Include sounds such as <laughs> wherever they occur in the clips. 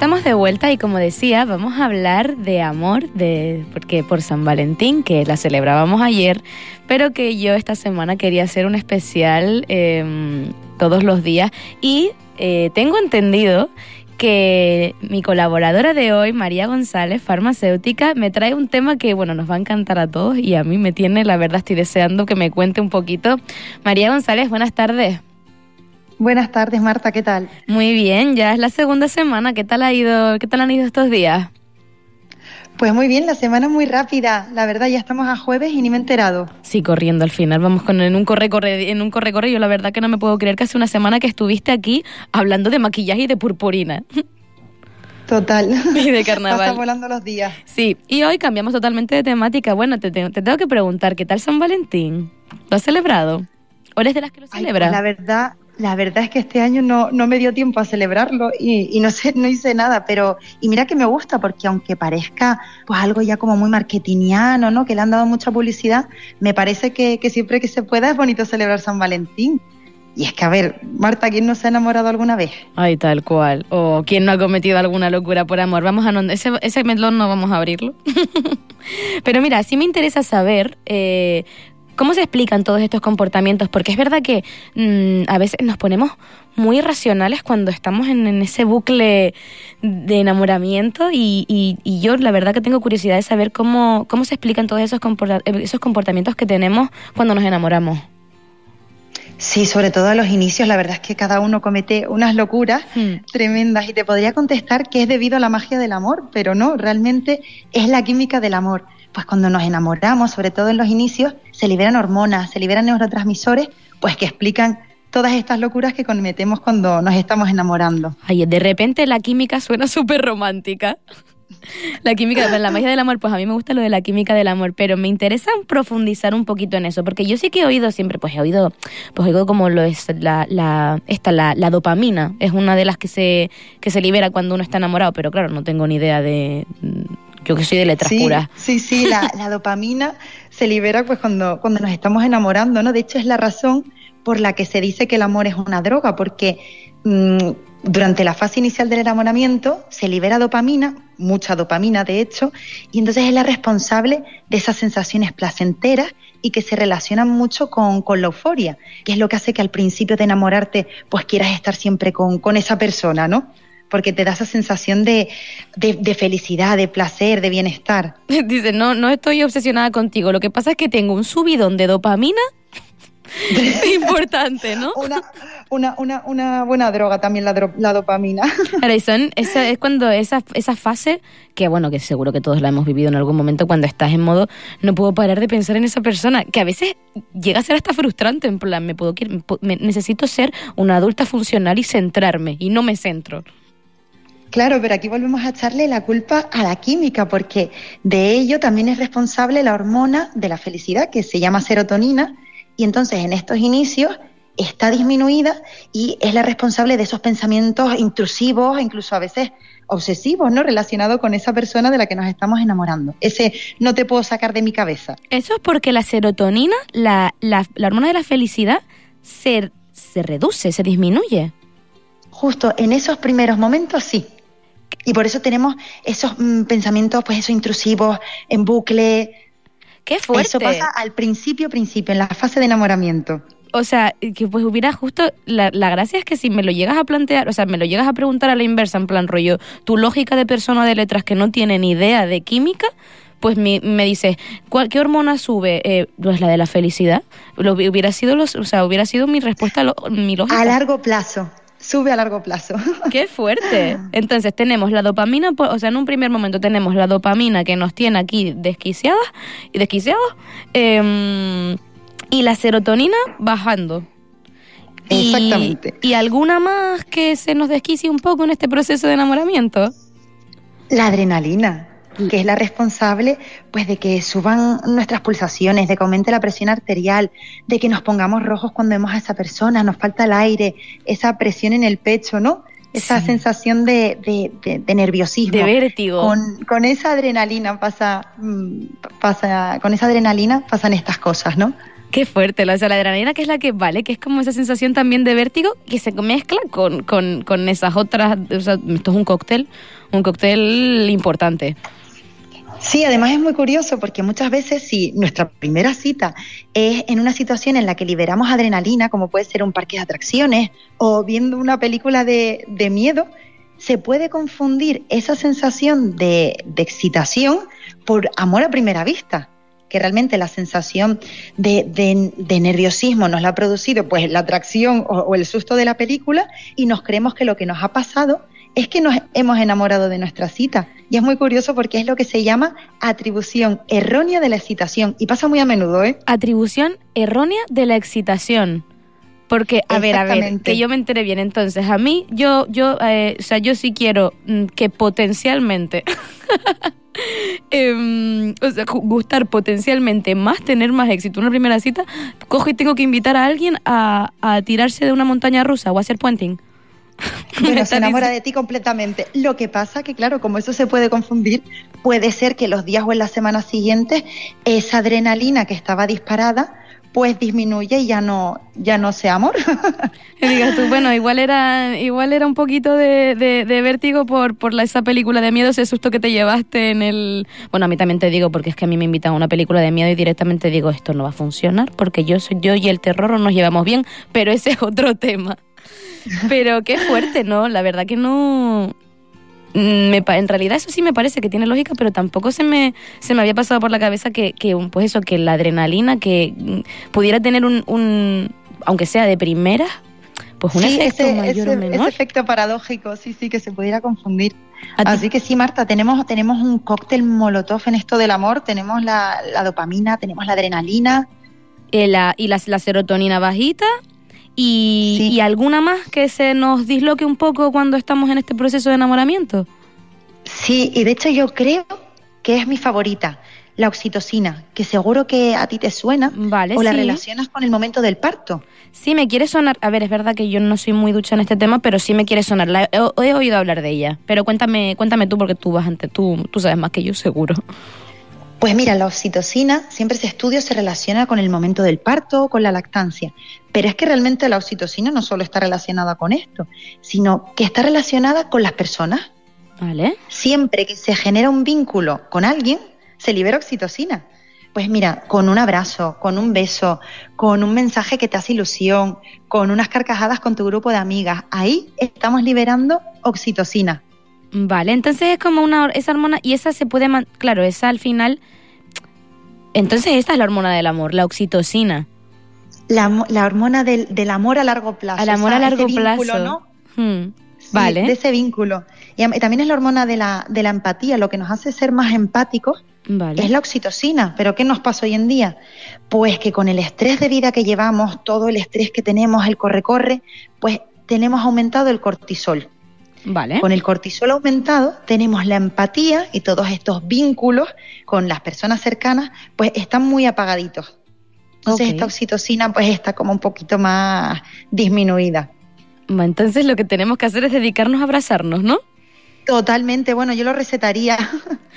estamos de vuelta y como decía, vamos a hablar de amor, de porque por San Valentín, que la celebrábamos ayer, pero que yo esta semana quería hacer un especial em, todos los días y eh, tengo entendido que mi colaboradora de hoy, María González, farmacéutica, me trae un tema que, bueno, nos va a encantar a todos y a mí me tiene, la verdad, estoy deseando que me cuente un poquito. María González, buenas tardes. Buenas tardes, Marta, ¿qué tal? Muy bien, ya es la segunda semana. ¿Qué tal ha ido? ¿Qué tal han ido estos días? Pues muy bien, la semana es muy rápida. La verdad, ya estamos a jueves y ni me he enterado. Sí, corriendo al final. Vamos con en un corre corre en un corre corre. Yo la verdad que no me puedo creer que hace una semana que estuviste aquí hablando de maquillaje y de purpurina. <laughs> Total. Y de carnaval. Están volando los días. Sí, y hoy cambiamos totalmente de temática. Bueno, te, te, tengo que preguntar, ¿qué tal San Valentín? ¿Lo has celebrado? ¿O eres de las que lo celebra? Pues la verdad, la verdad es que este año no, no me dio tiempo a celebrarlo y, y, no sé, no hice nada, pero y mira que me gusta porque aunque parezca pues algo ya como muy marketingiano, ¿no? Que le han dado mucha publicidad, me parece que, que siempre que se pueda es bonito celebrar San Valentín. Y es que, a ver, Marta, ¿quién no se ha enamorado alguna vez? Ay, tal cual. O quién no ha cometido alguna locura por amor. Vamos a no, ese, ese no vamos a abrirlo. <laughs> Pero mira, sí me interesa saber eh, ¿Cómo se explican todos estos comportamientos? Porque es verdad que mmm, a veces nos ponemos muy irracionales cuando estamos en, en ese bucle de enamoramiento y, y, y, yo la verdad que tengo curiosidad de saber cómo, cómo se explican todos esos, comporta esos comportamientos que tenemos cuando nos enamoramos. Sí, sobre todo a los inicios, la verdad es que cada uno comete unas locuras hmm. tremendas y te podría contestar que es debido a la magia del amor, pero no, realmente es la química del amor. Pues cuando nos enamoramos, sobre todo en los inicios, se liberan hormonas, se liberan neurotransmisores, pues que explican todas estas locuras que cometemos cuando nos estamos enamorando. Ay, de repente la química suena súper romántica. <laughs> La química, la magia del amor, pues a mí me gusta lo de la química del amor, pero me interesa profundizar un poquito en eso, porque yo sí que he oído siempre, pues he oído, pues oído como lo es la, la, esta, la dopamina, es una de las que se, que se libera cuando uno está enamorado, pero claro, no tengo ni idea de, yo que soy de letras sí, puras. Sí, sí, la, <laughs> la, dopamina se libera pues cuando, cuando nos estamos enamorando, ¿no? De hecho es la razón por la que se dice que el amor es una droga, porque mmm, durante la fase inicial del enamoramiento se libera dopamina, mucha dopamina de hecho, y entonces es la responsable de esas sensaciones placenteras y que se relacionan mucho con, con la euforia, que es lo que hace que al principio de enamorarte pues quieras estar siempre con, con esa persona, ¿no? Porque te da esa sensación de, de, de, felicidad, de placer, de bienestar. <laughs> Dice, no, no estoy obsesionada contigo, lo que pasa es que tengo un subidón de dopamina <laughs> importante, ¿no? Una, una, una, una, buena droga también la, dro la dopamina. <laughs> Ahora, y son, esa, es cuando esa, esa fase, que bueno, que seguro que todos la hemos vivido en algún momento, cuando estás en modo, no puedo parar de pensar en esa persona, que a veces llega a ser hasta frustrante, en plan, me puedo, me, necesito ser una adulta funcional y centrarme, y no me centro. Claro, pero aquí volvemos a echarle la culpa a la química, porque de ello también es responsable la hormona de la felicidad, que se llama serotonina, y entonces en estos inicios está disminuida y es la responsable de esos pensamientos intrusivos, incluso a veces obsesivos, ¿no? Relacionados con esa persona de la que nos estamos enamorando. Ese no te puedo sacar de mi cabeza. Eso es porque la serotonina, la, la, la hormona de la felicidad, se, se reduce, se disminuye. Justo en esos primeros momentos sí. Y por eso tenemos esos mmm, pensamientos, pues esos intrusivos, en bucle. Qué fuerte. Eso pasa al principio, principio, en la fase de enamoramiento o sea, que pues hubiera justo, la, la, gracia es que si me lo llegas a plantear, o sea, me lo llegas a preguntar a la inversa, en plan rollo, tu lógica de persona de letras que no tiene ni idea de química, pues me, me dices, ¿qué hormona sube? Eh, pues la de la felicidad. Lo, hubiera sido los, o sea, hubiera sido mi respuesta, lo, mi lógica. A largo plazo. Sube a largo plazo. <laughs> Qué fuerte. Entonces tenemos la dopamina, o sea, en un primer momento tenemos la dopamina que nos tiene aquí desquiciadas y desquiciados. Eh, y la serotonina bajando. Exactamente. ¿Y, ¿Y, alguna más que se nos desquicie un poco en este proceso de enamoramiento? La adrenalina, que es la responsable pues de que suban nuestras pulsaciones, de que aumente la presión arterial, de que nos pongamos rojos cuando vemos a esa persona, nos falta el aire, esa presión en el pecho, ¿no? Esa sí. sensación de, de, de, de, nerviosismo. De vértigo. Con, con esa adrenalina pasa, pasa, con esa adrenalina pasan estas cosas, ¿no? Qué fuerte, o sea, la adrenalina que es la que vale, que es como esa sensación también de vértigo que se mezcla con, con, con esas otras, o sea, esto es un cóctel, un cóctel importante. Sí, además es muy curioso porque muchas veces si nuestra primera cita es en una situación en la que liberamos adrenalina, como puede ser un parque de atracciones o viendo una película de, de miedo, se puede confundir esa sensación de, de excitación por amor a primera vista que realmente la sensación de, de, nerviosismo nos la ha producido pues la atracción o, o, el susto de la película y nos creemos que lo que nos ha pasado es que nos hemos enamorado de nuestra cita. Y es muy curioso porque es lo que se llama atribución errónea de la excitación. Y pasa muy a menudo, ¿eh? Atribución errónea de la excitación. Porque, a ver, a ver, que yo me enteré bien. Entonces, a mí, yo, yo, eh, o sea, yo sí quiero mm, que potencialmente <laughs> eh, o sea, gustar potencialmente más, tener más éxito en una primera cita, cojo y tengo que invitar a alguien a, a tirarse de una montaña rusa o a hacer puenting. <laughs> Bueno, se enamora de ti completamente. Lo que pasa que, claro, como eso se puede confundir, puede ser que los días o en las semanas siguientes esa adrenalina que estaba disparada pues disminuye y ya no ya no sea amor. <laughs> digas tú, bueno, igual era igual era un poquito de, de, vértigo por, por la, esa película de miedo, ese susto que te llevaste en el... Bueno, a mí también te digo, porque es que a mí me invitan a una película de miedo y directamente digo, esto no va a funcionar, porque yo soy yo y el terror no nos llevamos bien, pero ese es otro tema. <laughs> Pero qué fuerte, ¿no? La verdad que no... Mm, me, en realidad eso sí me parece que tiene lógica, pero tampoco se me, se me había pasado por la cabeza que, que pues eso, que la adrenalina que mm, pudiera tener un, un aunque sea de primera, pues un efecto ese, mayor ese, o menor. Ese efecto paradójico, sí, sí, que se pudiera confundir. Así que sí, Marta, tenemos, tenemos un cóctel molotov en esto del amor, tenemos la, la dopamina, tenemos la adrenalina. Eh, la, y la, la serotonina bajita y, sí. y, alguna más que se nos disloque un poco cuando estamos en este proceso de enamoramiento. Sí, y de hecho yo creo que es mi favorita, la oxitocina, que seguro que a ti te suena vale, o la sí. relacionas con el momento del parto. Sí, me quiere sonar, a ver, es verdad que yo no soy muy ducha en este tema, pero sí me quiere sonar, la, he, he, oído hablar de ella, pero cuéntame, cuéntame tú porque tú vas ante tú, tú sabes más que yo seguro. Pues mira, la oxitocina siempre ese estudio se relaciona con el momento del parto o con la lactancia, pero es que realmente la oxitocina no solo está relacionada con esto, sino que está relacionada con las personas. Vale. Siempre que se genera un vínculo con alguien, se libera oxitocina. Pues mira, con un abrazo, con un beso, con un mensaje que te hace ilusión, con unas carcajadas con tu grupo de amigas, ahí estamos liberando oxitocina. Vale, entonces es como una esa hormona y esa se puede, claro, esa al final entonces esta es la hormona del amor, la oxitocina. La, la hormona del, del, amor a largo plazo. Al amor o sea, a largo ese plazo. Vínculo, ¿no? Hmm. Sí, vale. De ese vínculo. Y, y, también es la hormona de la, de la empatía, lo que nos hace ser más empáticos vale. es la oxitocina. ¿Pero qué nos pasa hoy en día? Pues que con el estrés de vida que llevamos, todo el estrés que tenemos, el corre-corre, pues tenemos aumentado el cortisol. Vale. Con el cortisol aumentado tenemos la empatía y todos estos vínculos con las personas cercanas pues están muy apagaditos. Entonces okay. esta oxitocina pues está como un poquito más disminuida. Entonces lo que tenemos que hacer es dedicarnos a abrazarnos, ¿no? Totalmente, bueno, yo lo recetaría.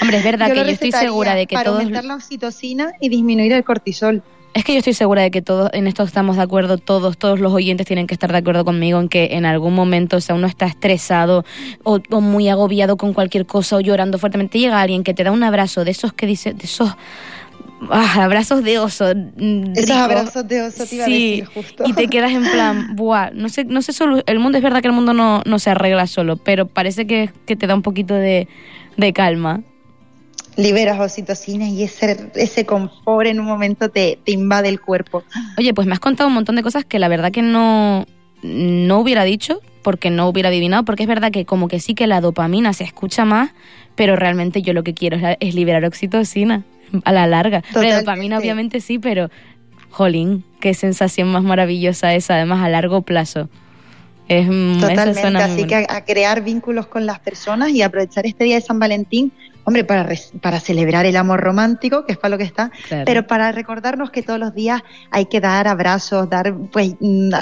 Hombre, es verdad <laughs> yo que yo estoy segura de que para todos... aumentar la oxitocina y disminuir el cortisol. Es que yo estoy segura de que todos en esto estamos de acuerdo, todos, todos los oyentes tienen que estar de acuerdo conmigo en que en algún momento, o sea, uno está estresado o, o muy agobiado con cualquier cosa o llorando fuertemente, llega alguien que te da un abrazo de esos que dice, de esos ah, abrazos de oso. Esos rico. abrazos de oso te iba sí, a decir justo. Y te quedas en plan, <laughs> buah, no sé, no sé solo, el mundo es verdad que el mundo no, no se arregla solo, pero parece que, que te da un poquito de, de calma liberas oxitocina y ese, ese confort en un momento te, te, invade el cuerpo. Oye, pues me has contado un montón de cosas que la verdad que no, no hubiera dicho porque no hubiera adivinado, porque es verdad que como que sí que la dopamina se escucha más, pero realmente yo lo que quiero es, es liberar oxitocina a la larga. Totalmente. La dopamina obviamente sí, pero jolín, qué sensación más maravillosa esa, además a largo plazo. Es, Totalmente, así que a, a crear vínculos con las personas y aprovechar este día de San Valentín hombre, para, para celebrar el amor romántico, que es para lo que está, claro. pero para recordarnos que todos los días hay que dar abrazos, dar pues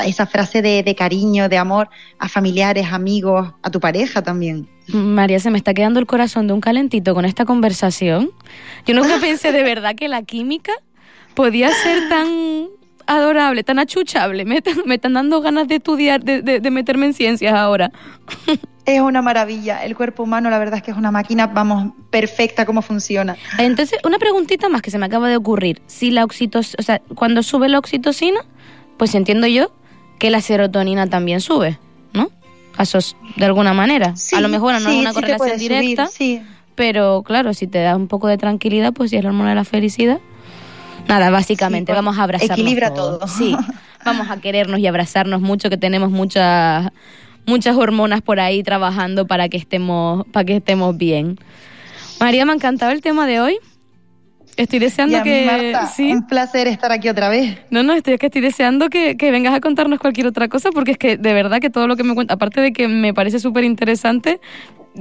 esa frase de, de, cariño, de amor a familiares, amigos, a tu pareja también. María, se me está quedando el corazón de un calentito con esta conversación. Yo nunca <laughs> pensé de verdad que la química podía ser tan adorable, tan achuchable. Me, me están dando ganas de estudiar, de, de, de meterme en ciencias ahora. <laughs> Es una maravilla. El cuerpo humano, la verdad es que es una máquina, vamos, perfecta cómo funciona. Entonces, una preguntita más que se me acaba de ocurrir. Si la oxitocina, o sea, cuando sube la oxitocina, pues entiendo yo que la serotonina también sube, ¿no? De alguna manera. Sí, a lo mejor no sí, es una sí correlación subir, directa, sí. pero claro, si te da un poco de tranquilidad, pues si es la hormona de la felicidad. Nada, básicamente, Sí, vamos a abrazarnos. equilibra todo. Sí, <laughs> vamos a querernos y abrazarnos mucho, que tenemos muchas muchas hormonas por ahí trabajando para que estemos para que estemos bien. María, me ha encantado el tema de hoy. Estoy deseando Y a mí, que Marta, sí. un placer estar aquí otra vez. No, no, estoy, es que estoy deseando que, que vengas a contarnos cualquier otra cosa, porque es que de verdad que todo lo que me cuentas, aparte de que me parece súper interesante,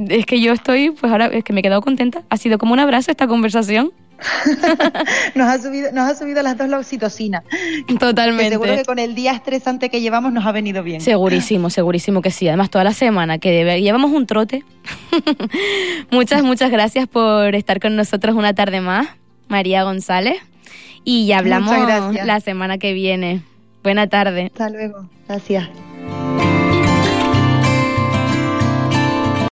es que yo estoy, pues ahora es que me he quedado contenta. Ha sido como un abrazo esta conversación. <laughs> Nos ha subido, nos ha subido a las dos la oxitocina. Que Totalmente. seguro que con el día estresante que llevamos nos ha venido bien. Segurísimo, segurísimo que sí. Además, toda la semana que debe- llevamos un trote. <laughs> muchas, muchas gracias por estar con nosotros una tarde más, María González. Y ya hablamos la semana que viene. Buena tarde. Hasta luego. Gracias.